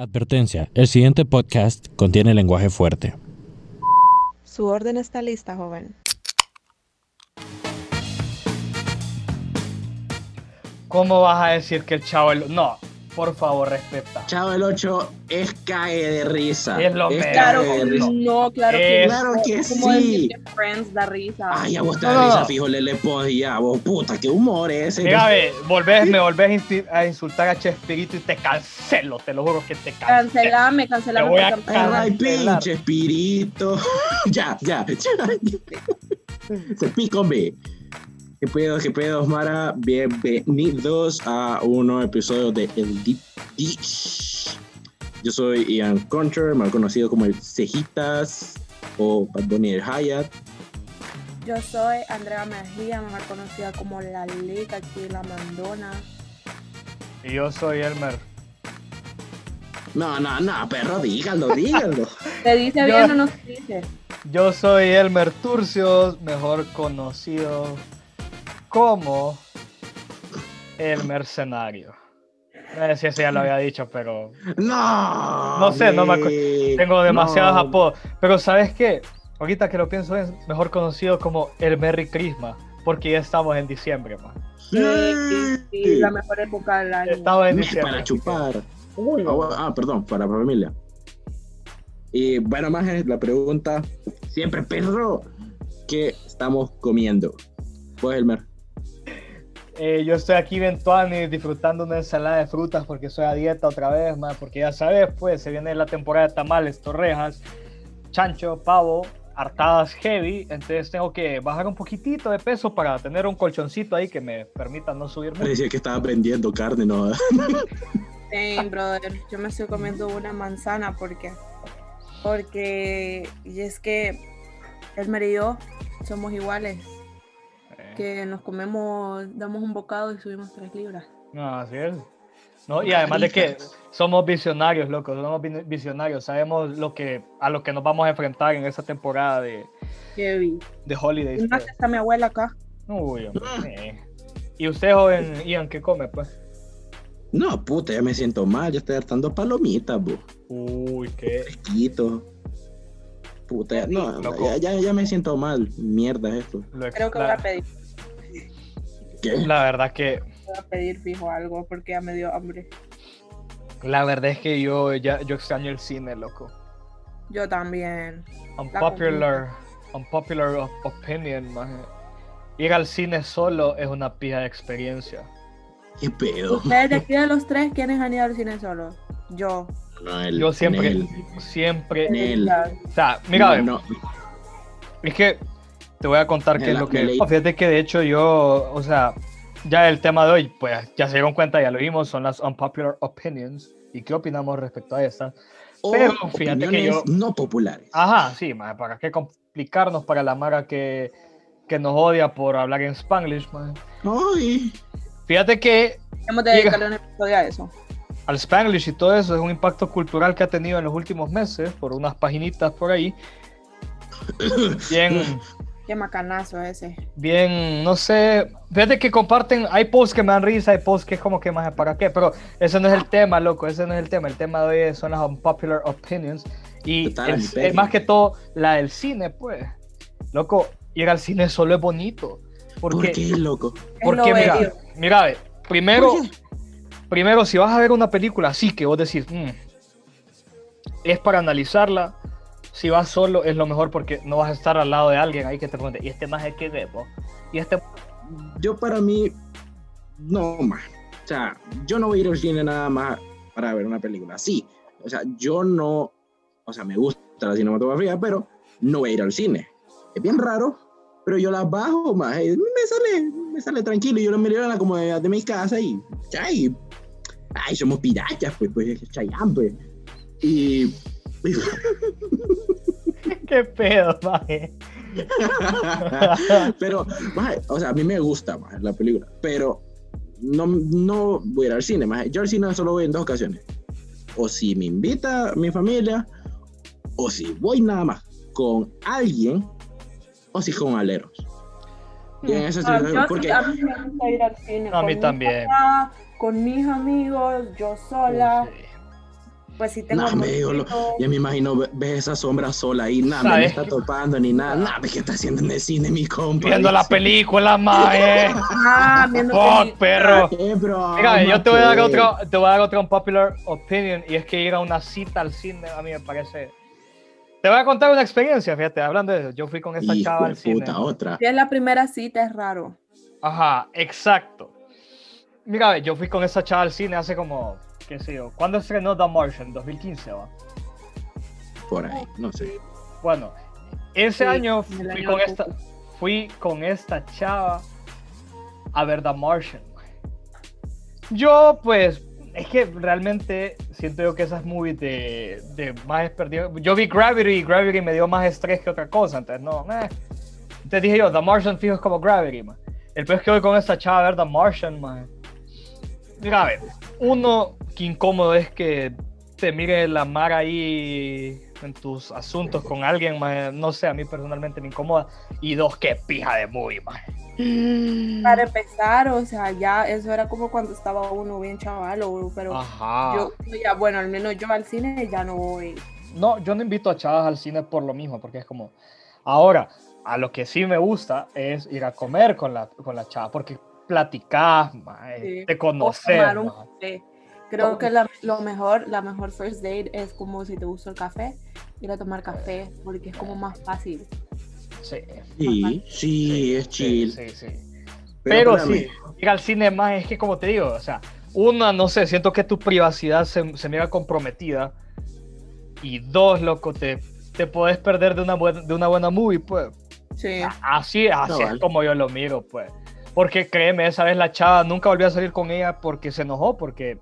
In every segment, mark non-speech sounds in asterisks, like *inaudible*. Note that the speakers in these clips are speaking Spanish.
Advertencia, el siguiente podcast contiene lenguaje fuerte. Su orden está lista, joven. ¿Cómo vas a decir que el chavo. No, por favor, respeta. Chavo el 8 es cae de risa. Es lo. Claro que risa. no, claro que Es-. Claro que Como sí. decir que Friends da risa. Ay, a vos te No, da no, risa, no. fijo, Lele Pons, y ya, vos, puta, qué humor ese. Mira, ve, volvés, me volvés a insultar a Chespirito y te cancelo, te lo juro que te cancelo. Cancelame, cancelame. Te voy a porque- Ay, cancelar. pinche espirito. *laughs* ya, ya, ya. Se pico B. ¿Qué pedo, qué pedo, Mara? Bienvenidos a un nuevo episodio de El Deep Dish. Yo soy Ian Concher, más conocido como el Cejitas o Bad Bunny el Hayat. Yo soy Andrea Mejía, mejor conocida como La Liga, aquí la Mandona. Y yo soy Elmer. No, no, no, perro, dígalo, dígalo. *laughs* ¿Te dice Yo- bien o no se dice? Yo soy Elmer Turcios, mejor conocido como el mercenario. No sé si ese ya lo había dicho, pero No. No sé, no me acuerdo. tengo demasiados No. apodos. Pero ¿sabes qué? Ahorita que lo pienso es mejor conocido como el Merry Christmas, porque ya estamos en diciembre, man. Sí, sí, sí, la mejor época del año. Estamos en Para diciembre. chupar. Ah, ah, perdón, para familia. Y bueno, más la pregunta, siempre perro, ¿qué estamos comiendo? Pues, Elmer. Eh, yo estoy aquí eventual y disfrutando una ensalada de frutas porque soy a dieta otra vez, man, porque ya sabes, pues se viene la temporada de tamales, torrejas, chancho, pavo, hartadas heavy, entonces tengo que bajar un poquitito de peso para tener un colchoncito ahí que me permita no subir. Parecía que estaba vendiendo carne, ¿no? *laughs* Sí, brother. Yo me estoy comiendo una manzana porque. Porque. Y es que. Elmer y yo somos iguales. Que nos comemos. Damos un bocado y subimos tres libras. No, así es. No, y además de que somos visionarios, loco, somos vi- visionarios, sabemos lo que, a lo que nos vamos a enfrentar en esa temporada de, de Holidays. Y más pues. que está mi abuela acá. Uy, hombre, eh. Y usted, joven Ian, ¿qué come, pues? No, puta, ya me siento mal, ya estoy hartando palomitas, bo. Uy, qué. Fresquito. Puta, ya- no, ya, ya, ya me siento mal. Mierda esto. Creo que voy la, a pedir. ¿Qué? la verdad que, Voy a pedir fijo algo porque ya me dio hambre. la verdad es que yo ya, yo extraño el cine, loco. Yo también. Unpopular, unpopular op- opinion, maje. Ir al cine solo es una pija de experiencia. ¿Qué pedo? Ustedes de aquí de los tres, ¿quiénes han ido al cine solo? Yo. No, el- Yo siempre, Nel. siempre, Nel. o sea, mira, No, no. Es que te voy a contar qué es lo que. Oh, Fíjate que de hecho yo, o sea, ya el tema de hoy, pues ya se dieron cuenta, ya lo vimos, son las unpopular opinions. ¿Y qué opinamos respecto a estas? O Pero fíjate que yo- opiniones no populares. Ajá, sí, maje, para qué complicarnos para la mara que, que nos odia por hablar en Spanglish, maje. Ay. Fíjate que Hemos de dedicarle un episodio a eso. al Spanglish y todo eso es un impacto cultural que ha tenido en los últimos meses por unas paginitas por ahí. *coughs* Bien. Qué macanazo ese. bien, no sé, fíjate que comparten, hay posts que me dan risa, hay posts que es como que más para qué, pero ese no es el tema, loco, ese no es el tema, el tema de hoy son las unpopular opinions y el- más que todo la del cine, pues, loco, ir al cine solo es bonito, ¿Por porque, qué, loco? Porque mira, bello. mira, primero, ¿Por primero si vas a ver una película así que vos decís, "Mm, es para analizarla, si vas solo es lo mejor porque no vas a estar al lado de alguien ahí que te pregunte, ¿y este más es que ve, po? Y este Yo para mí, no más. O sea, yo no voy a ir al cine nada más para ver una película. Sí, o sea, yo no, o sea, me gusta la cinematografía, pero no voy a ir al cine. Es bien raro, pero yo las bajo más. Me sale, me sale tranquilo. Yo lo miro en la comodidad de mi casa y, ay, ay, somos piratas, pues, pues, chayán, pues. Y, *laughs* ¿Qué pedo, maje? *laughs* pero, maje, o sea, a mí me gusta maje, la película, pero no, no voy a ir al cine. maje. Yo al cine solo voy en dos ocasiones. O si me invita mi familia, o si voy nada más con alguien, o si con aleros. Y en eso Ah, estoy- yo sí, porque a mí me gusta ir al cine. A mí con mi también. papá, con mis amigos, yo sola. Sí. Pues sí tengo No, me digo, lo- ya me imagino, ve- ves esa sombra sola ahí, nada, no ¿Sabes? está topando ni nada, nada, ¿qué está haciendo en el cine, mi compa? Viendo la película, mae. *laughs* Ah, viendo Fuck, perro. Eh, bro, Mira, yo te voy a dar otro, te voy a dar otro unpopular opinion y es que ir a una cita al cine a mí me parece. Te voy a contar una experiencia, fíjate, hablando de eso. Yo fui con esta Hijo chava al cine. puta, otra. Si es la primera cita, es raro. Ajá, exacto. Mira, yo fui con esa chava al cine hace como, qué sé yo, ¿cuándo estrenó The Martian? 2015, ¿va? Por ahí, no sé. Bueno, ese Sí, año fui año con, esta, fui con esta chava a ver The Martian. Yo, pues, es que realmente siento yo que esas movies de, de más perdido. Yo vi Gravity y Gravity me dio más estrés que otra cosa, entonces no, eh. Entonces dije yo, The Martian fijo es como Gravity, man. El peor es que voy con esta chava a ver The Martian, man. Mira, a ver, uno, que incómodo es que te mire la mar ahí en tus asuntos con alguien, man. No sé, a mí personalmente me incomoda. Y dos, qué pija de movie, man. Para empezar, o sea, ya eso era como cuando estaba uno bien chaval, o- pero Ajá. yo, ya, bueno, al menos yo al cine ya no voy. No, yo no invito a chavas al cine por lo mismo, porque es como. Ahora, a lo que sí me gusta es ir a comer con la, con la chava, porque platicás, mae, Sí. te conoces. tomar un mae. café. Creo que la, lo mejor, la mejor first date es como si te gusta el café, ir a tomar café, porque es como más fácil. Sí, Sí, sí, es chill. Sí, sí, sí. Pero, sí, ir al cine más es que, como te digo, o sea, una, no sé, siento que tu privacidad se, se mira comprometida. Y dos, loco, te, te puedes perder de una, buena, de una buena movie, pues. Sí. Así, así es como yo lo miro, pues. Porque créeme, esa vez la chava nunca volvió a salir con ella porque se enojó, porque.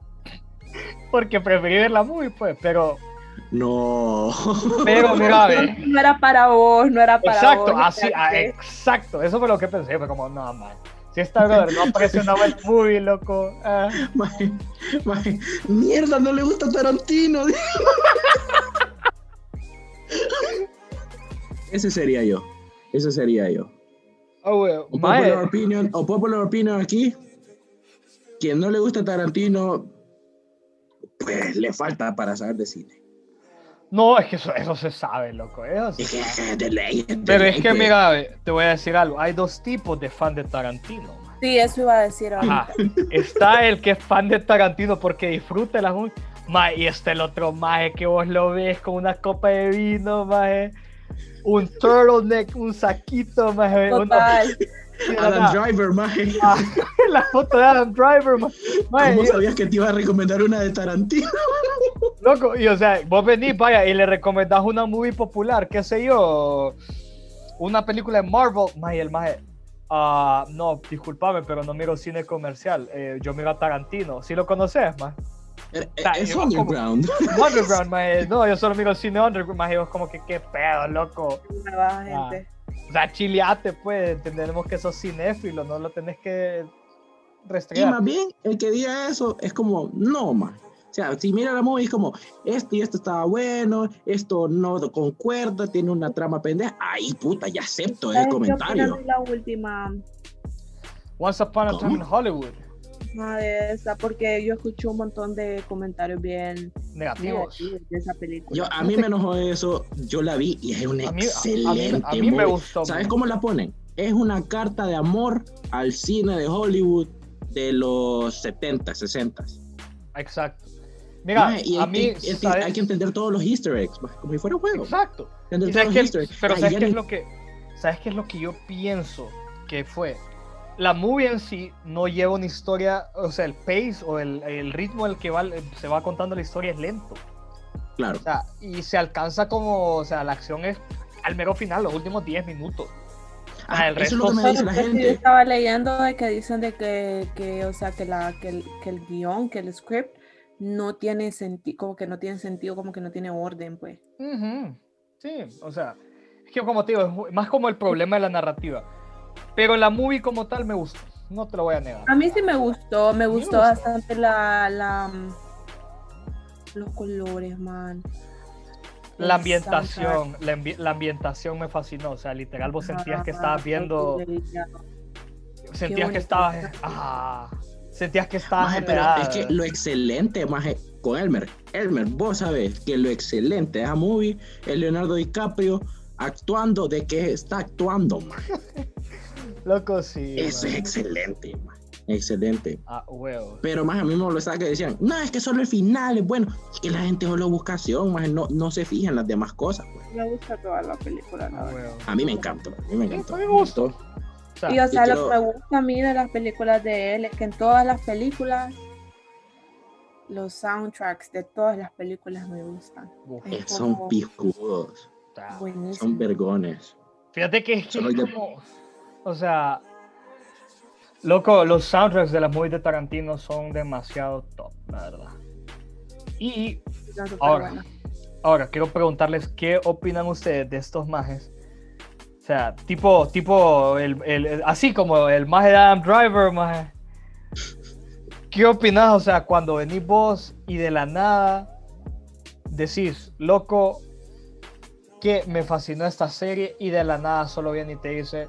Porque preferí ver la movie, pues. Pero, No. pero mira, ve. *laughs* No era para vos, no era para Exacto, vos. así, ah, exacto. Eso fue lo que pensé. Fue como, no, man. Si esta brother no aparece una buena movie, loco. ah. Mierda, no le gusta Tarantino. *laughs* Ese sería yo. Ese sería yo. Ah, güey, O popular opinion, o popular opinion aquí. Quien no le gusta Tarantino, pues le falta para saber de cine. No, es que eso, eso se sabe, loco. Eso se Es que sabe. es de ley. de Pero es que, mira, te voy a decir algo. Hay dos tipos de fan de Tarantino. man. Sí, eso iba a decir ahorita. Ajá. Está el que es fan de Tarantino porque disfruta las. Mae, y está el otro maje que vos lo ves con una copa de vino, maje. Un turtleneck, un saquito, maje. una- Total. Adam Driver, maje. Ah, *laughs* la foto de Adam Driver, ma- maje, ¿Cómo y- sabías que te iba a recomendar una de Tarantino? *laughs* Loco, y o sea, vos venís, vaya, y le recomendás una movie popular, qué sé yo, una película de Marvel, maje, el maje. ah, no, discúlpame, pero no miro cine comercial. eh, yo miro a Tarantino. ¿Sí lo conoces, más? Es yo como- underground. *laughs* Underground, maje. No, yo solo miro cine underground, maje. Vos como que qué pedo, loco. Ah. gente. O sea, chileate, pues. Entendemos que sos cinéfilo, no lo tenés que Y restringir. más bien, el que diga eso es como, no, man. O sea, si mira la movie es como, esto y esto estaba bueno, esto no concuerda, tiene una trama pendeja. Ay, puta, ya acepto el ¿Sabes qué comentario. la última Once Upon a ¿Cómo? Time in Hollywood. De esa? Porque yo escuché un montón de comentarios bien Negativos. negativos de esa película. Yo, a mí me enojó eso, yo la vi y es una A mí, a- a mí- excelente a mí me gustó. ¿Sabes cómo la ponen? Es una carta de amor al cine de Hollywood de los 70, 60. Exacto. Mira, y a hay, mí, hay- hay- ¿sabes? hay que entender todos los easter eggs, como si fuera un juego. Exacto. Entender Y todos sabes los qué- easter eggs. pero Ay, ¿sabes qué, es lo que, ¿sabes qué es lo que yo pienso que fue? La movie en sí no lleva una historia, o sea, el pace o el, el ritmo al que va, se va contando la historia es lento. Claro. O sea, y se alcanza como, o sea, la acción es al mero final, los últimos 10 minutos. Ah, el eso es resto lo que me dice la sí, yo gente. estaba leyendo de que dicen de que, que o sea, que, la, que, el, que el guion, que el script no tiene sentido, como que no tiene sentido, como que no tiene orden, pues. Ujú. Sí, o sea, es que como te digo, es más como el problema de la narrativa. Pero la movie como tal me gustó, no te lo voy a negar. A mí sí me gustó, me gustó bastante la, la los colores, man. La ambientación, la, ambi- la ambientación me fascinó, o sea, literal vos sentías que estabas soundtrack, viendo, ah, sentías que estabas, ah, sentías que estabas Maje, pero es que lo excelente, maje, con Elmer, Elmer, vos sabés que lo excelente de esa movie es Leonardo DiCaprio actuando de que está actuando, man. *laughs* Loco, sí. Eso man. es excelente, man. Excelente. Ah, huevo. Pero más a mí me molestaba que decían, no, es que solo el final es bueno. Es que la gente solo busca acción, más no, no se fija en las demás cosas. Pues. Me gusta toda la película, la Ah, huevo. A mí me encantó, a mí me encantó. a mí me gustó. gustó. O sea, Y o sea, y lo quiero- que me gusta a mí de las películas de él es que en todas las películas, los soundtracks de todas las películas me gustan. Es Son como pijudos, buenísimo. son vergones. Fíjate que es que es como, o sea, loco, los soundtracks de las movies de Tarantino son demasiado top, la verdad. Y ahora, ahora quiero preguntarles qué opinan ustedes de estos majes. O sea, tipo, tipo, el, el- el- así como el maje de Adam Driver, maje. ¿Qué opinas? O sea, cuando venís vos y de la nada decís, loco, que me fascinó esta serie y de la nada solo viene y te dice,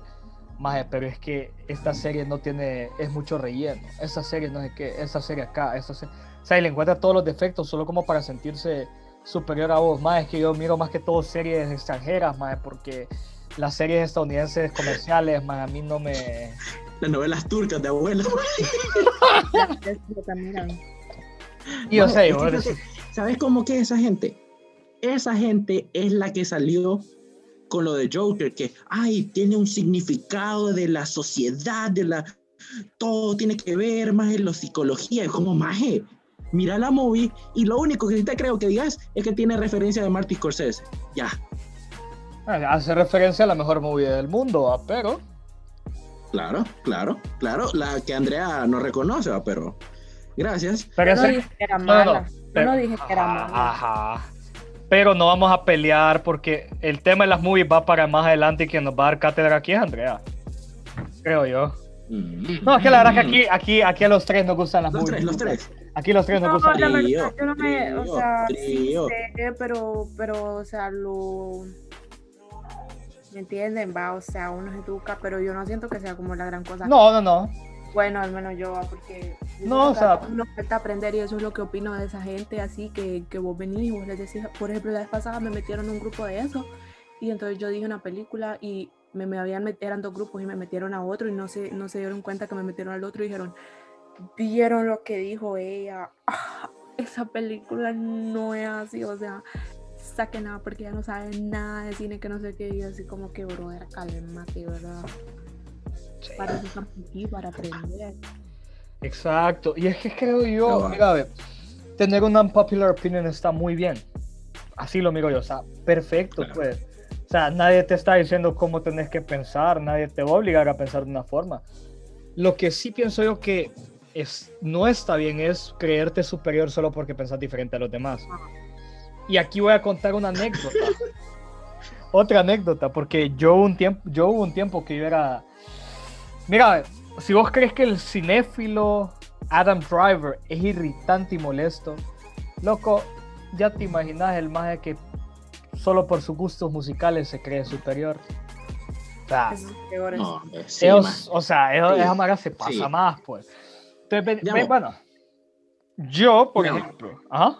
maje, pero es que esta serie no tiene, es mucho relleno. Esta serie no es que, esta serie acá, esta serie. O sea, y le encuentra todos los defectos solo como para sentirse superior a vos. Más es que yo miro más que todo series extranjeras, más porque las series estadounidenses comerciales, más a mí no me. Las novelas turcas de abuelo. Y *laughs* yo decir, ¿Sabes cómo que es esa gente? Esa gente es la que salió con lo de Joker, que, ay, tiene un significado de la sociedad, de la... Todo tiene que ver más en la psicología. Es como, maje, mira la movie y lo único que sí te creo que digas es que tiene referencia de Martin Scorsese. Ya, hace referencia a la mejor movie del mundo, ¿va? pero. claro, claro, claro. La que Andrea no reconoce, ¿va? pero gracias. Pero no ese- dije que era *laughs* no, no, mala. Yo pero- no dije que era ajá, mala. Ajá. Pero no vamos a pelear porque el tema de las movies va para más adelante y quien nos va a dar cátedra aquí es Andrea. Creo yo. Mm. No, es que la verdad que aquí, aquí, aquí a los tres nos gustan las Los movies. tres, los tres. Aquí los tres nos No, gustan. la Trío, verdad, yo no me, o trío, sea, sí sé, pero, pero, o sea, lo, ¿me entienden? Va, o sea, uno se educa, pero yo no siento que sea como la gran cosa. No, no, no. Bueno, al menos yo, va, porque No, o sea- falta aprender y eso es lo que opino de esa gente, así que, que vos venís vos les decís, por ejemplo, la vez pasada me metieron en un grupo de eso y entonces yo dije una película y me, me habían eran dos grupos y me metieron a otro y no se, no se dieron cuenta que me metieron al otro y dijeron, vieron lo que dijo ella, Ah, esa película no es así, o sea, saque nada porque ya no saben nada de cine que no sé qué y así como que, brother, cálmate, ¿verdad? Para eso estamos aquí, para aprender. Exacto. Y es que creo yo, mira, a ver, tener una unpopular opinion está muy bien. Así lo miro yo, o sea, perfecto, Claro. pues. O sea, nadie te está diciendo cómo tenés que pensar, nadie te va a obligar a pensar de una forma. Lo que sí pienso yo que es, no está bien es creerte superior solo porque pensás diferente a los demás. Y aquí voy a contar una anécdota. *laughs* Otra anécdota, porque yo un tiempo, yo hubo un tiempo que yo era. Mira, si vos crees que el cinéfilo Adam Driver es irritante y molesto, loco, ya te imaginas el más que solo por sus gustos musicales se cree superior. O sea. No, hombre, sí, ellos- man. o sea, ellos- Sí, esa mara se pasa sí. más, pues. Entonces, bueno, yo, por Ya. ejemplo, ajá.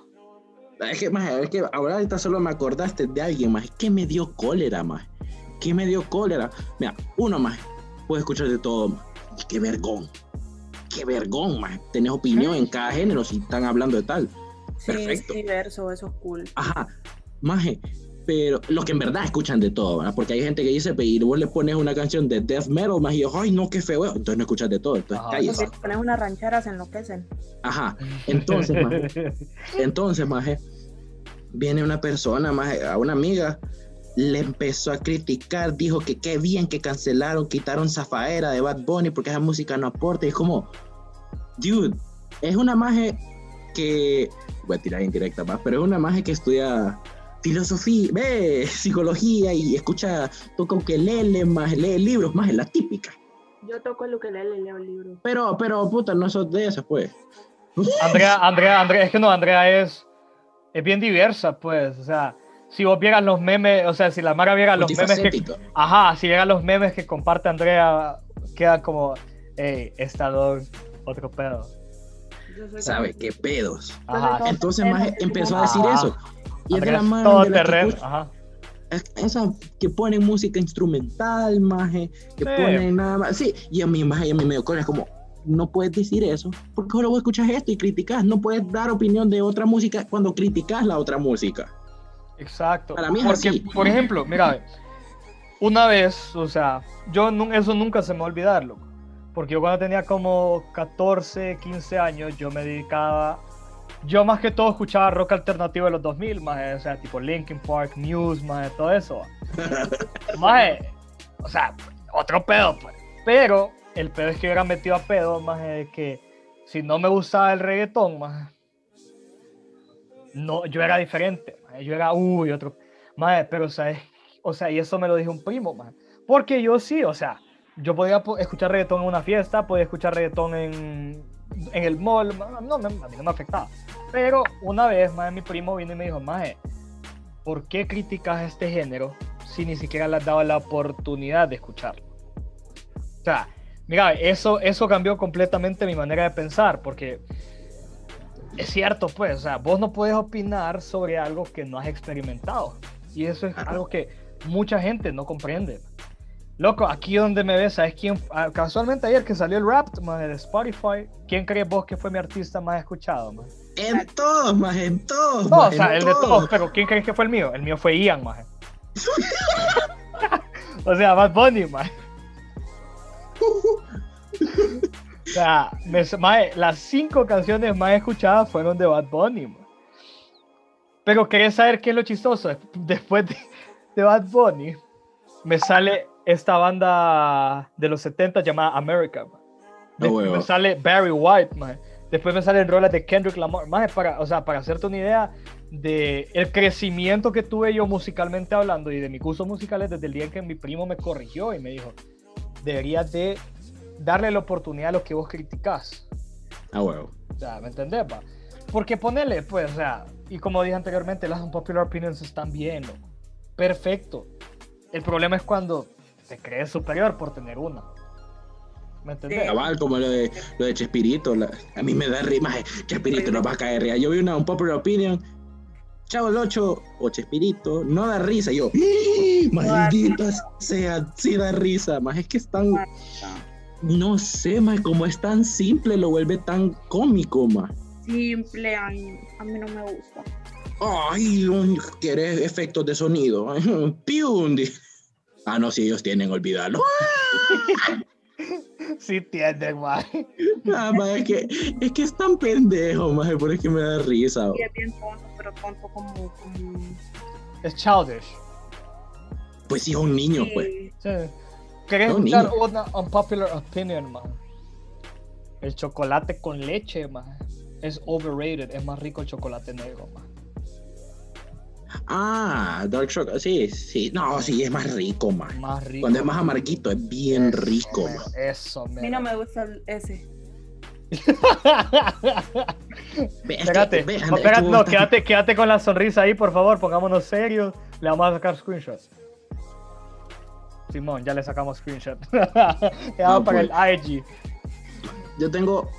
Es que, maje, es que ahora ahorita solo me acordaste de alguien más que me dio cólera, más. Que me dio cólera. Mira, uno más. Puedes escuchar de todo. Y qué vergón. Qué vergón, más. Tenés opinión en cada género si están hablando de tal. Sí, perfecto. es diverso, eso es cool. Ajá, maje. Pero los que en verdad escuchan de todo, ¿verdad? Porque hay gente que dice, "Pe, y vos le pones una canción de death metal, más y yo, ay, no, qué feo. Entonces no escuchas de todo. Entonces Ajá. Porque cállese. si pones unas rancheras se enloquecen. Ajá. Entonces, maje. *laughs* Entonces, maje, viene una persona, maje, a una amiga, le empezó a criticar, dijo que qué bien que cancelaron, quitaron Zafaera de Bad Bunny porque esa música no aporta. Y es como, dude, es una maje que, voy a tirar indirecta más, pero es una maje que estudia filosofía, ve, psicología y escucha, toca ukelele, más lee libros, más la típica. Yo toco el ukelele y leo libros. Pero, pero, puta, no sos de esas, pues. Andrea, Andrea, Andrea, es que no, Andrea es, es bien diversa, pues, o sea, si vos vieras los memes, o sea, si la Mara viera los memes que, ajá, si vieras los memes que comparte Andrea, queda como, hey, esta dog, otro pedo. ¿Sabe qué pedos? Ajá. Entonces, maje, empezó a decir Ajá. eso. Y es de la todo de la que terreno. escucha- Ajá. es- esa que ponen música instrumental, maje, que Sí. ponen nada más. Sí, y a mí, maje, a mí me dio cola, es como, no puedes decir eso, porque solo vos escuchas esto y criticas, no puedes dar opinión de otra música cuando criticas la otra música. Exacto. Para mí es Porque, así. por ejemplo, mira, una vez, o sea, yo eso nunca se me va a olvidar, loco. Porque yo cuando tenía como 14, 15 años, yo me dedicaba, yo más que todo escuchaba rock alternativo de los 2000, más, o sea, tipo Linkin Park, Muse, más, todo eso. *laughs* Más, o sea, otro pedo, pues. Pero el pedo es que yo era metido a pedo, más de que si no me gustaba el reggaetón, más no, yo era diferente, yo era, uy, otro, madre, pero, ¿sabes? O sea, y eso me lo dijo un primo, maje, porque yo sí, o sea, yo podía po- escuchar reggaetón en una fiesta, podía escuchar reggaetón en, en el mall, ma- no, a mí no me afectaba, pero una vez, más mi primo vino y me dijo, maje, ¿por qué criticas este género si ni siquiera le has dado la oportunidad de escucharlo? O sea, mira, eso, eso cambió completamente mi manera de pensar, porque es cierto, pues, o sea, vos no puedes opinar sobre algo que no has experimentado. Y eso es algo que mucha gente no comprende. Loco, aquí donde me ves, ¿sabes quién? ah, Casualmente ayer que salió el rap maje, de Spotify, ¿quién crees vos que fue mi artista más escuchado? maje? En todos, más en todos. No, o sea, el de todos, pero ¿quién crees que fue el mío? El mío fue Ian, maje. *laughs* o sea, Bad Bunny, maje. *laughs* O sea, me- maje, las cinco canciones más escuchadas fueron de Bad Bunny, maje. Pero ¿querés saber qué es lo chistoso? Después de, de Bad Bunny, me sale esta banda de los 70 llamada America, maje. Después huevo. me sale Barry White. Después me salen rolas de Kendrick Lamar. Maje, para, o sea, para hacerte una idea de el crecimiento que tuve yo musicalmente hablando y de mis gustos musicales desde el día en que mi primo me corrigió y me dijo, deberías de darle la oportunidad a lo que vos criticás. Ah, huevo. O sea, ¿me entendés, pa? Porque ponele, pues, o sea, y como dije anteriormente, las unpopular opinions están bien, loco. Perfecto. El problema es cuando te crees superior por tener una. ¿Me entendés? Sí. Cabal, como lo de, lo de Chespirito. la- a mí me da rima. Chespirito nos va a caer ría. Yo vi una un popular opinion. Chavo el 8 o Chespirito. No da risa. Yo, ¡ih! maldita sea, sí da risa. Más es que es tan. No sé, más como es tan simple, lo vuelve tan cómico, más. Simple, ay, a mí no me gusta. Ay, ¿quieres efectos de sonido? *laughs* ¡Pium! di- Ah, no, si ellos tienen, olvídalo. *laughs* Sí entienden, maje. Ah, ma, es, que, es que es tan pendejo, más por eso que me da risa. Sí, es bien tonto, pero tonto como... como... Es childish. Pues sí, es un niño, Sí. pues. Sí. ¿Querés No, escuchar niño. una unpopular opinion, man? El chocolate con leche, man. Es overrated. Es más rico el chocolate negro, man. Ah, Dark Chocolate, sí, sí. No, sí, es más rico, man. Más rico. Cuando es más amarguito, es bien Eso, rico, man. man. Eso, A man. mí no me gusta el- ese. *laughs* Espérate, ve, no, está- quédate, quédate con la sonrisa ahí, por favor, pongámonos serios. Le vamos a sacar screenshots. Simón, ya le sacamos screenshot. *laughs* *laughs* No, para pues. el IG. Yo tengo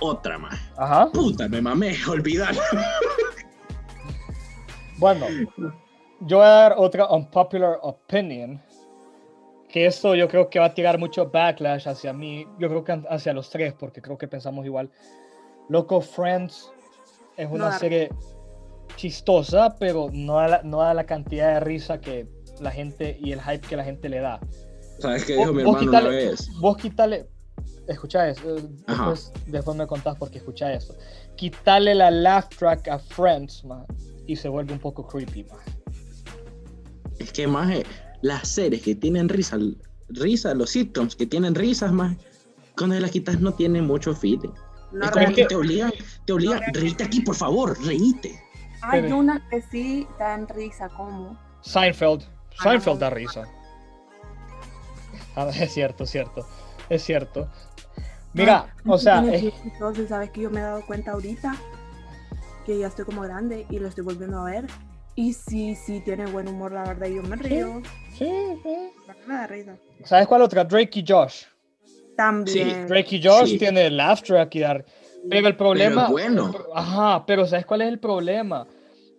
otra, man. Ajá. Puta, me mamé, *laughs* olvidar. Bueno, yo voy a dar otra unpopular opinion. Que esto yo creo que va a tirar mucho backlash hacia mí. Yo creo que hacia los tres, porque creo que pensamos igual. Loco, Friends es una serie chistosa, pero no da, la, no da la cantidad de risa que la gente y el hype que la gente le da. ¿Sabes qué Vos- dijo mi hermano una quítale- vez? Vos quítale. Escucha eso. eh. Después, después me contás porque escucha esto. Quítale la laugh track a Friends, man, y se vuelve un poco creepy, man. Es que más las series que tienen risa, risa, los sitcoms que tienen risas más, cuando las quitas no tienen mucho feeling. No es como que te obligan, te obligan, reíte aquí por favor, reíte. Hay unas que sí dan risa, como... Seinfeld. Ah, Seinfeld da risa. *laughs* Ah, es cierto, cierto. Es cierto. Mira, No, o sea, es- chistoso, y sabes que yo me he dado cuenta ahorita que ya estoy como grande y lo estoy volviendo a ver. Y sí, sí, tiene buen humor, la verdad, y yo me río. sí, sí. Me da risa. ¿Sabes cuál otra? Drake y Josh. También. Drake y Josh Sí. tiene laugh track y dar. Pero el problema. Pero es bueno. Ajá, pero ¿sabes cuál es el problema?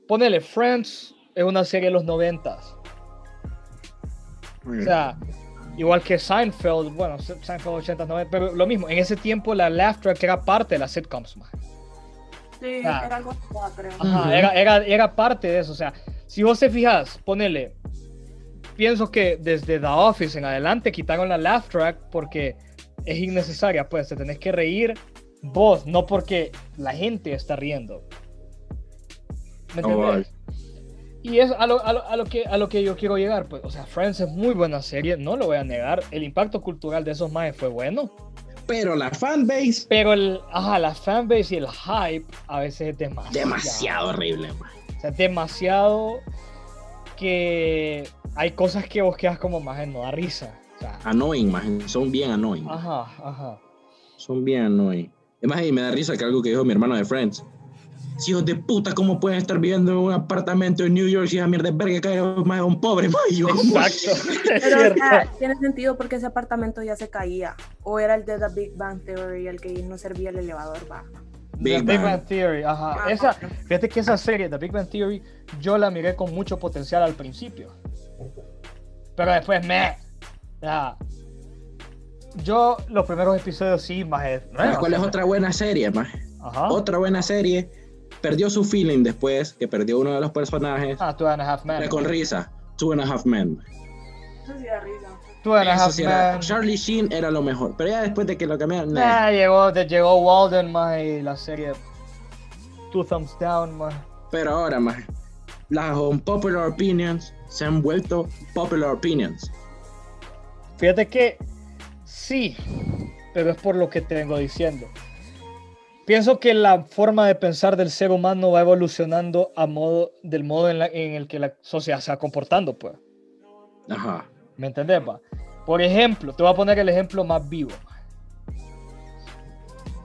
Ponele, Friends es una serie de los noventas. O sea, igual que Seinfeld, bueno, Seinfeld 80, 90, pero lo mismo, en ese tiempo la laugh track era parte de las sitcoms, man. Sí, Ah. era algo creo. Ajá, era, era, era parte de eso. O sea, si vos te fijas, ponele. Pienso que desde The Office en adelante quitaron la laugh track porque es innecesaria. Pues te tenés que reír vos, no porque la gente está riendo. ¿Me Oh? Y es a lo, a, lo, a lo que, a lo que yo quiero llegar. Pues, o sea, Friends es muy buena serie, no lo voy a negar. El impacto cultural de esos maes fue bueno. Pero la fanbase, Pero el, ajá, la fanbase y el hype a veces es demasiado. demasiado horrible, man. O sea, demasiado que hay cosas que vos quedas como más no da risa. O sea, Annoying, man. Son bien annoying. ajá, ajá. Son bien annoying. Es más, y me da risa que algo que dijo mi hermano de Friends. Hijos de puta, ¿cómo pueden estar viviendo en un apartamento en New York si esa mierda de verga cae más a un pobre, man? Y yo, Exacto. Es Pero o sea, tiene sentido porque ese apartamento ya se caía. O era el de The Big Bang Theory, el que no servía el elevador, va. The Big Big Bang. Theory, ajá. Ah, Esa, fíjate que esa serie, The Big Bang Theory, yo la miré con mucho potencial al principio. Pero después me. Ya. Yo, los primeros episodios sí, más es. ¿Sabes ¿Cuál es otra buena serie? Ajá. Otra buena serie. Perdió su feeling después, que perdió uno de los personajes. Ah, Two and a Half Men. Pero con risa. Two and a Half Men. Eso sí da risa. Two and a Eso Half sí era- Men. Charlie Sheen era lo mejor. Pero ya después de que lo cambiaron, nah. Nah, llegó, te llegó Walden, más y la serie Two Thumbs Down, más. Pero ahora, más. Las unpopular opinions se han vuelto popular opinions. Fíjate que sí, pero es por lo que te vengo diciendo. Pienso que la forma de pensar del ser humano va evolucionando a modo del modo en, la- en el que la sociedad se va comportando, pues. Ajá. ¿Me entendés, pa? Por ejemplo, te voy a poner el ejemplo más vivo.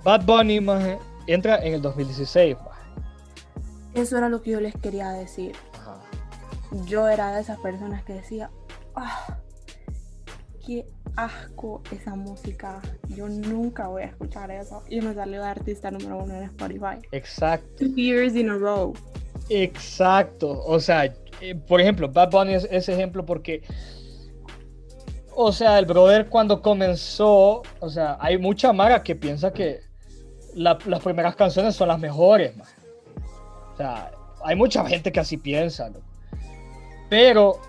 Bad Bunny, maje, entra en el 2016, maje. Eso era lo que yo les quería decir. Ajá. Yo era de esas personas que decía, ah, qué asco esa música. Yo nunca voy a escuchar eso. Y me salió de artista número uno en Spotify. Exacto. Two years in a row. Exacto. O sea, eh, por ejemplo, Bad Bunny es ese ejemplo porque, o sea, el brother cuando comenzó, o sea, hay mucha mara que piensa que la- las primeras canciones son las mejores, man. O sea, hay mucha gente que así piensa. Pero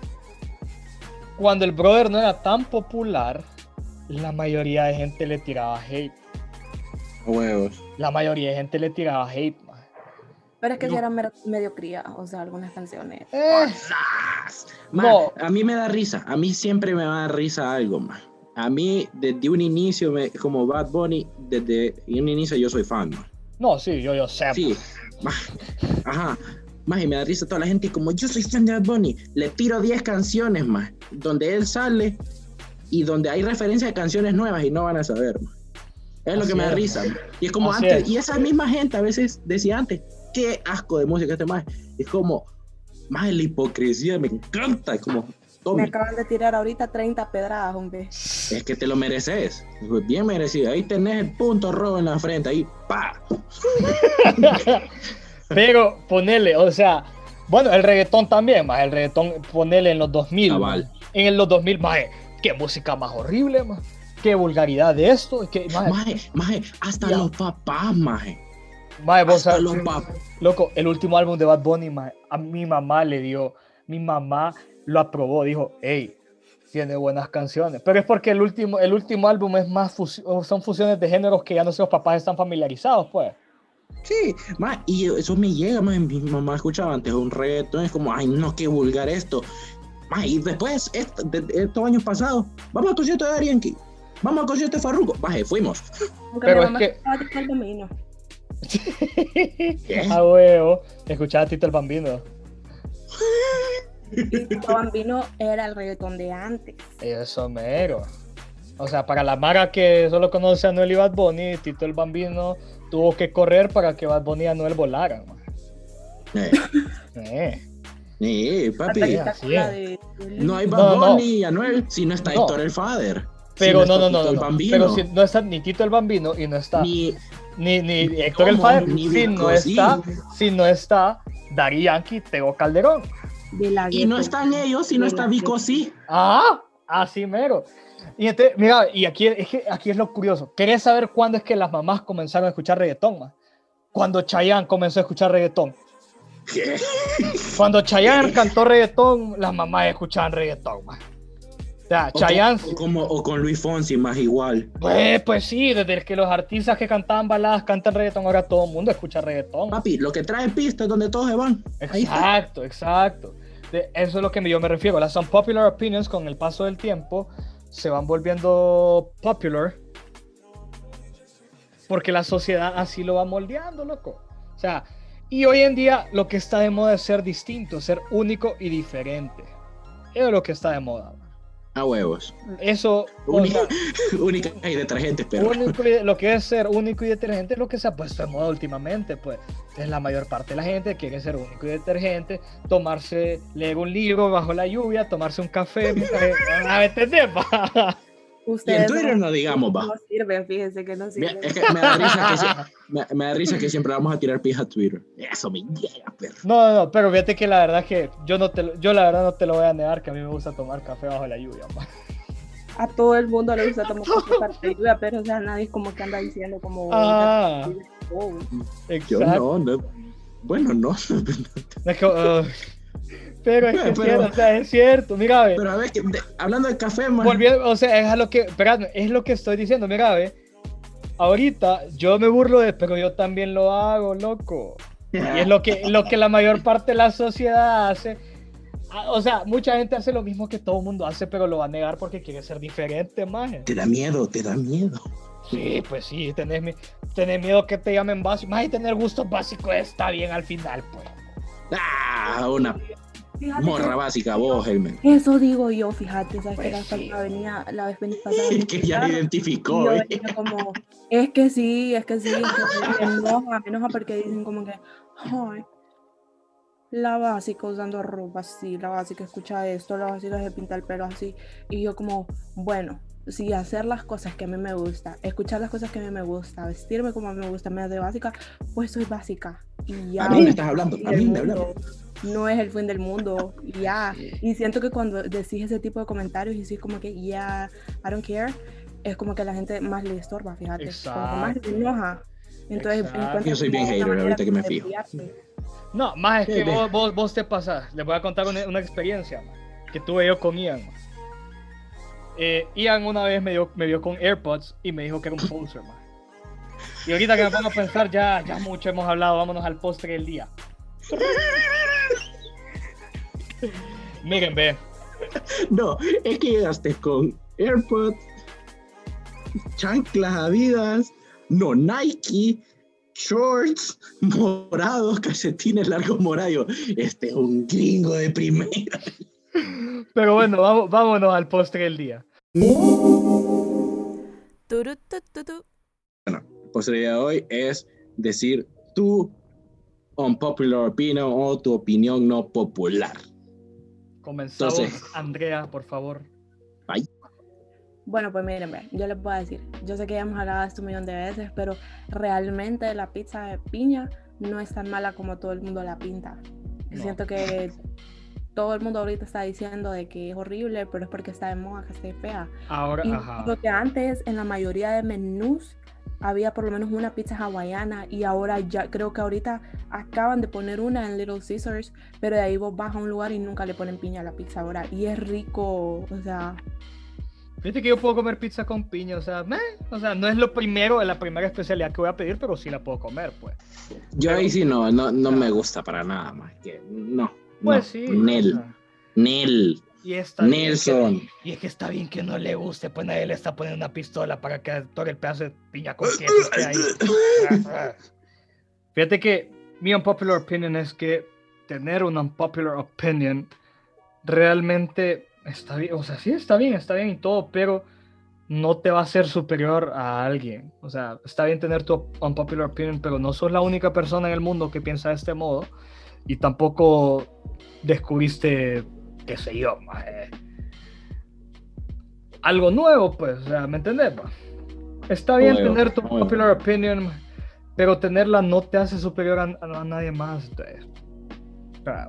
cuando el brother no era tan popular, la mayoría de gente le tiraba hate. Huevos. La mayoría de gente le tiraba hate, man. Pero es que No. sí era mer- medio cría, o sea, algunas canciones. Eh, Ma, No. A mí me da risa. A mí siempre me va a dar risa algo, más. A mí, desde un inicio, me- como Bad Bunny, desde un inicio yo soy fan, ma. no, sí, yo, yo sé. Sí. Ajá. Más y me da risa toda la gente y como yo soy fan de Bad Bunny, le tiro 10 canciones más, donde él sale y donde hay referencia a canciones nuevas y no van a saber. ma. Es lo Así que me da es. risa. ma. Y es como Así antes, es. y esa misma gente a veces decía antes, qué asco de música este más. Es como, más la hipocresía me encanta. Es como, Me acaban de tirar ahorita 30 pedradas, hombre. es que te lo mereces. Pues Bien merecido. Ahí tenés el punto rojo en la frente. Ahí, pa. *laughs* Pero ponele, o sea, bueno, el reggaetón también, más el reggaetón, ponele en los 2000. Cabal. ma. En los 2000, más qué música más horrible, ma. Qué vulgaridad de esto, qué, maje, hasta Ya. los papás, maje. maje, vos Hasta sabes- los papás. loco, el último álbum de Bad Bunny, maje, a mi mamá le dio, mi mamá lo aprobó, dijo, hey, tiene buenas canciones, pero es porque el último, el último álbum es más, fusi- son fusiones de géneros que ya no sé, los papás están familiarizados, pues. Sí, ma, y eso me llega, ma, mi mamá escuchaba antes un reggaetón, es como, ay, no, qué vulgar esto. Ma, y después, de, de estos años pasados, vamos al concierto de Arianki, vamos al concierto de Farruko, baje, fuimos. Pero es que- escuchaba Tito el Bambino. *laughs* A huevo, escuchaba a Tito el Bambino. *laughs* Tito Bambino era el reggaetón de antes. Eso mero. O sea, para la Mara que solo conoce a Noel y Bad Bunny, Tito el Bambino tuvo que correr para que Bad Bunny y Anuel volaran. Eh, Eh, eh, papi, de- no hay No, Bad no. Bunny y Anuel si no está No. Héctor el Father. si Pero no, está no, no, no, no. Bambino, Pero si no está ni Tito el Bambino y no está ni, Ni, ni Héctor el. Fader, Ni si no Vico, sí. está, si no está Dari Yankee, Tego Calderón. De la Y no están ellos, y no está Vico, sí. Ah, así mero. Y este, mira, y aquí es, que aquí es lo curioso. ¿Querés saber cuándo es que las mamás comenzaron a escuchar reggaetón? ma? Cuando Chayanne comenzó a escuchar reggaetón. ¿Qué? Cuando Chayanne cantó reggaetón, las mamás escuchaban reggaetón. ma. O sea, O Chayanne, con, o como, o con Luis Fonsi, más igual. pues, pues sí, desde que los artistas que cantaban baladas cantan reggaetón, ahora todo el mundo escucha reggaetón. Papi, lo que trae pista es donde todos se van. Exacto, exacto. De eso es lo que yo me refiero. Las unpopular opinions con el paso del tiempo se van volviendo popular porque la sociedad así lo va moldeando, loco. O sea, y hoy en día lo que está de moda es ser distinto, ser único y diferente. Eso es lo que está de moda. A huevos. Eso, o Única, sea, *laughs* única y detergentes, pero. único y- lo que es ser único y detergente es lo que se ha puesto de moda últimamente, pues. Entonces la mayor parte de la gente quiere ser único y detergente, tomarse, leer un libro bajo la lluvia, tomarse un café, mientras- *laughs* ah, ¿me *laughs* Y en Twitter no digamos, va. *laughs* no sirven, fíjense que no Mira, sirven. Es que me da risa que, *laughs* sie- me, me da risa que siempre vamos a tirar pija a Twitter. Eso me llega, perro. No, no, no, pero fíjate que la verdad es que yo no te, yo la verdad no te lo voy a negar que a mí me gusta tomar café bajo la lluvia, pa. A todo el mundo le gusta tomar café *laughs* para la lluvia, pero o sea, nadie es como que anda diciendo como... Ah, Oh, Yo no, no. Bueno, no. Es que. Pero es que es Pero- cierto, o sea, es cierto, mira, ve. Pero a ver, que- de- hablando de café, man. Volviendo, o sea, es a lo que, espérame, es lo que estoy diciendo, mira, ve. Ahorita yo me burlo de, pero yo también lo hago, loco. Y es lo que, *laughs* lo que la mayor parte de la sociedad hace. Ah, O sea, mucha gente hace lo mismo que todo el mundo hace, pero lo va a negar porque quiere ser diferente, maje. Te da miedo, te da miedo. Sí, pues sí, tenés, tenés miedo que te llamen básico. Más y tener gustos básicos está bien al final, pues. Ah, una fíjate morra básica, vos, Helmen. que Eso digo yo, fíjate, sabes que Pues la, sí. la venía, la vez pasada. *laughs* Es que ya y identificó, ¿eh? como, es que sí, es que sí, es que sí, me enoja, me enoja porque dicen como que, ay, la básica usando ropa así, la básica escucha esto, la básica se pinta el pelo así, y yo como, bueno, si hacer las cosas que a mí me gusta, escuchar las cosas que a mí me gusta, vestirme como a mí me gusta, me hace básica, pues soy básica, y ya. A mí me estás hablando, a mí me mundo. No es el fin del mundo, ya. Y siento que cuando decís ese tipo de comentarios y decís como que, ya, I don't care, es como que a la gente más le estorba, fíjate. Como que más le enoja. Entonces, Exacto. Yo soy bien hater, ahorita que me fijo. No, más es que vos, vos, vos te pasás. Les voy a contar una, una experiencia ma, que tuve yo con Ian. Eh, Ian una vez me, dio, me vio con AirPods y me dijo que era un poser. ma. Y ahorita que me pongo a pensar, ya, ya mucho hemos hablado, vámonos al postre del día. Miren, ve. No, es que llegaste con AirPods, chanclas Adidas, no Nike, shorts morados, calcetines largos morados. Este es un gringo de primera. Pero bueno, vamos, vámonos al postre del día. Turu, tu, tu, tu. posibilidad de hoy es decir tu unpopular opinion o tu opinión no popular. Comenzamos, Entonces- Andrea, por favor. Bueno, pues miren, yo les puedo decir, yo sé que ya hemos hablado de esto un millón de veces, pero realmente la pizza de piña no es tan mala como todo el mundo la pinta. No. Siento que todo el mundo ahorita está diciendo de que es horrible, pero es porque está de moda que esté fea. Ahora, Y ajá. lo que antes en la mayoría de menús había por lo menos una pizza hawaiana y ahora ya creo que ahorita acaban de poner una en Little Caesars, pero de ahí vos vas a un lugar y nunca le ponen piña a la pizza ahora y es rico, o sea, Fíjate que yo puedo comer pizza con piña, o sea, meh, o sea, no es lo primero, la primera especialidad que voy a pedir, pero sí la puedo comer, pues. Yo ahí sí no, no, no me gusta para nada más. Que no. Pues no. sí. o Nel. sea, Nel. Y está bien que- Nelson. y es que está bien que no le guste, pues nadie le está poniendo una pistola para que todo el pedazo de piña con esté ahí. *laughs* Fíjate que mi unpopular opinion es que tener una unpopular opinion realmente está bien, o sea, sí está bien, está bien y todo, pero no te va a hacer superior a alguien. O sea, está bien tener tu unpopular opinion, pero no sos la única persona en el mundo que piensa de este modo y tampoco descubriste, qué sé yo, maje, algo nuevo, pues, o sea, ¿me entendés? pa? Está bien tener tu popular opinion, pero tenerla no te hace superior a, a- a nadie más. entonces, sea,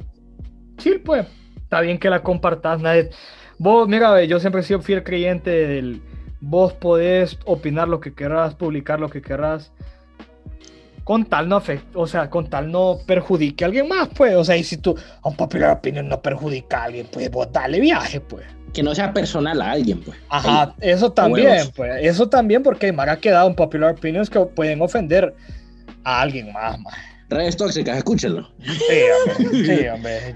sí, pues, está bien que la compartas. Nadie, vos, mira, ve, yo siempre he sido fiel creyente del vos podés opinar lo que querrás, publicar lo que querrás, con tal no afecte, o sea, con tal no perjudique a alguien más, pues, o sea, y si tú, a un popular opinion no perjudica a alguien, pues vos dale viaje, pues. Que no sea personal a alguien, pues. Ajá, eso también, huevos. pues, eso también porque hay ha quedado en popular opinions que pueden ofender a alguien más, más. Redes tóxicas, escúchenlo. Sí, hombre, sí, hombre.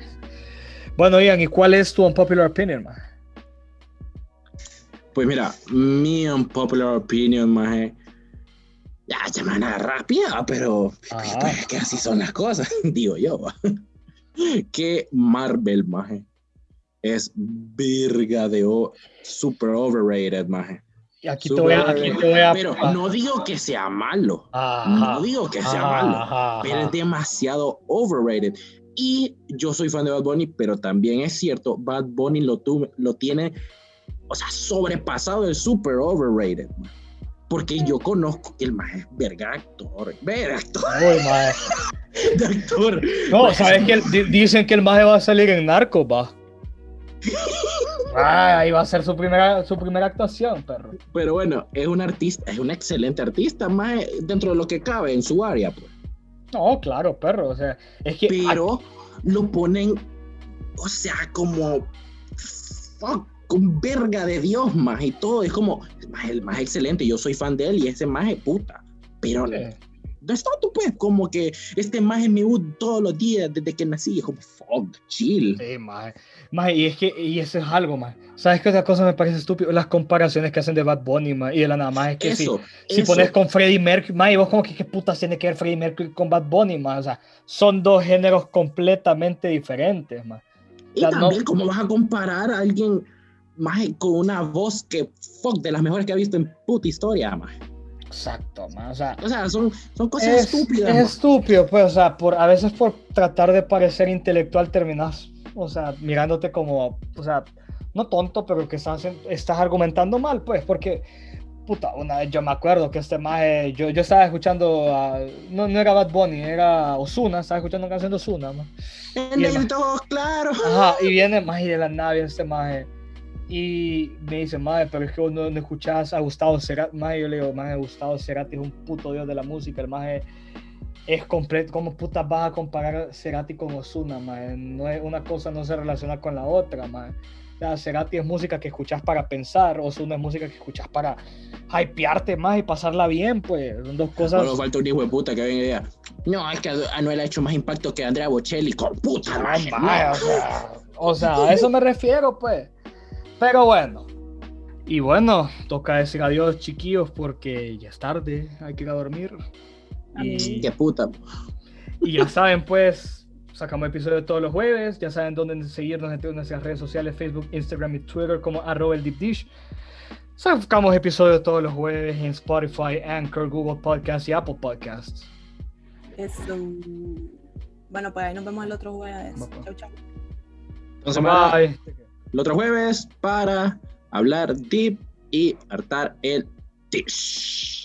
Bueno, Ian, ¿y cuál es tu unpopular opinion, man? Pues mira, mi unpopular opinion, maje. Ya, se me van a agarrar rápida, pero Ajá. pues, es que así son las cosas, *laughs* digo yo. *laughs* que Marvel, maje, es virga de o- super overrated, maje. Aquí te voy a, aquí te voy a. Pero no digo que sea malo, Ajá, no digo que sea malo, ajá, pero es demasiado overrated. Y yo soy fan de Bad Bunny, pero también es cierto, Bad Bunny lo, tu- lo tiene, o sea, sobrepasado el super overrated. man. Porque yo conozco que el más es verga actor, verga actor, Uy, *laughs* de actor. No, ¿sabes que el- Dicen que el maje va a salir en Narcos, va. *laughs* Ah, ahí va a ser su primera, su primera actuación, perro. Pero bueno, es un artista, es un excelente artista, más dentro de lo que cabe en su área, pues. No, claro, perro. O sea, es que. Pero lo ponen, o sea, como fuck, con verga de Dios más y todo. Es como más el más excelente. Yo soy fan de él y ese más es puta. Pero Sí. no está tú, pues, como que este más es mi mood todos los días desde que nací. Es como fuck, chill. Sí, maje. Maje, y es que, y eso es algo, más. ¿Sabes qué otra cosa me parece estúpido? Las comparaciones que hacen de Bad Bunny, maje, y de la nada más es que si, Eso, si eso. pones con Freddie Mercury, maje, vos como que qué putas tiene que ver Freddie Mercury con Bad Bunny, maje? O sea, son dos géneros completamente diferentes, maje. Y sea, no- también, ¿cómo vas a comparar a alguien más con una voz que fuck de las mejores que ha visto en puta historia, más? Exacto, maje. O sea, O sea, son, son cosas es, estúpidas. es estúpido, pues, o sea, por, a veces por tratar de parecer intelectual terminas, o sea, mirándote como, o sea, no tonto, pero que estás, estás argumentando mal, pues, porque, puta, una vez yo me acuerdo que este maje, yo, yo estaba escuchando, a- no, no era Bad Bunny, era Osuna, estaba escuchando una canción de Osuna, ¿no? En el el todo claro. Ajá, y viene más y de la nave este maje. Y me dice, maje, pero es que vos no, no escuchás a Gustavo Cerati. Maje, yo le digo, maje, Gustavo Cerati es un puto dios de la música. El maje es completo. ¿Cómo putas vas a comparar Cerati con Ozuna, maje? No es, una cosa no se relaciona con la otra, maje. O sea, Cerati es música que escuchás para pensar. Ozuna es música que escuchás para hypearte más y pasarla bien, pues. Son dos cosas. Solo falta un hijo de puta que venga y diga, no, es que Anuel ha hecho más impacto que Andrea Bocelli. Con puta madre, no. o, sea, o sea, a eso me refiero, pues. Pero bueno. Y bueno, toca decir adiós, chiquillos, porque ya es tarde, hay que ir a dormir. Y, Qué puta. y ya saben, pues, sacamos episodio todos los jueves. Ya saben dónde seguirnos en todas nuestras redes sociales: Facebook, Instagram y Twitter, como arroba el Deep Dish. Sacamos episodios todos los jueves en Spotify, Anchor, Google Podcasts y Apple Podcasts. Eso. Bueno, pues ahí nos vemos el otro jueves. Chau, chau. Entonces, Bye. El otro jueves para hablar deep y hartar el dish.